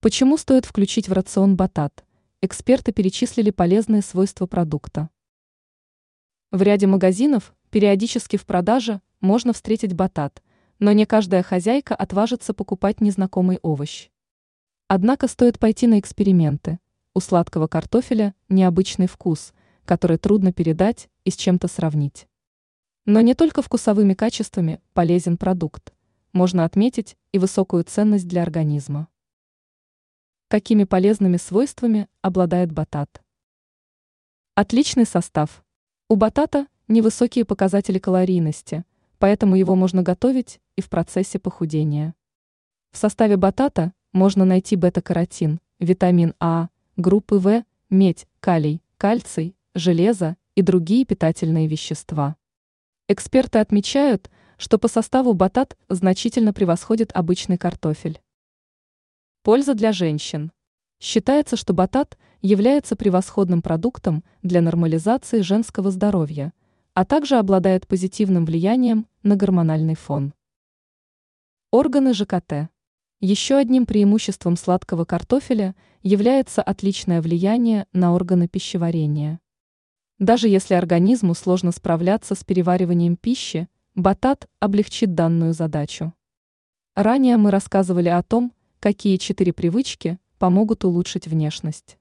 Почему стоит включить в рацион батат? Эксперты перечислили полезные свойства продукта. В ряде магазинов периодически в продаже можно встретить батат, но не каждая хозяйка отважится покупать незнакомый овощ. Однако стоит пойти на эксперименты. У сладкого картофеля необычный вкус, который трудно передать и с чем-то сравнить. Но не только вкусовыми качествами полезен продукт. Можно отметить и высокую ценность для организма. Какими полезными свойствами обладает батат? Отличный состав. У батата невысокие показатели калорийности, поэтому его можно готовить и в процессе похудения. В составе батата можно найти бета-каротин, витамин А, группы В, медь, калий, кальций, железо и другие питательные вещества. Эксперты отмечают, что по составу батат значительно превосходит обычный картофель. Польза для женщин. Считается, что батат является превосходным продуктом для нормализации женского здоровья, а также обладает позитивным влиянием на гормональный фон. Органы ЖКТ. Еще одним преимуществом сладкого картофеля является отличное влияние на органы пищеварения. Даже если организму сложно справляться с перевариванием пищи, батат облегчит данную задачу. Ранее мы рассказывали о том, какие четыре привычки помогут улучшить внешность.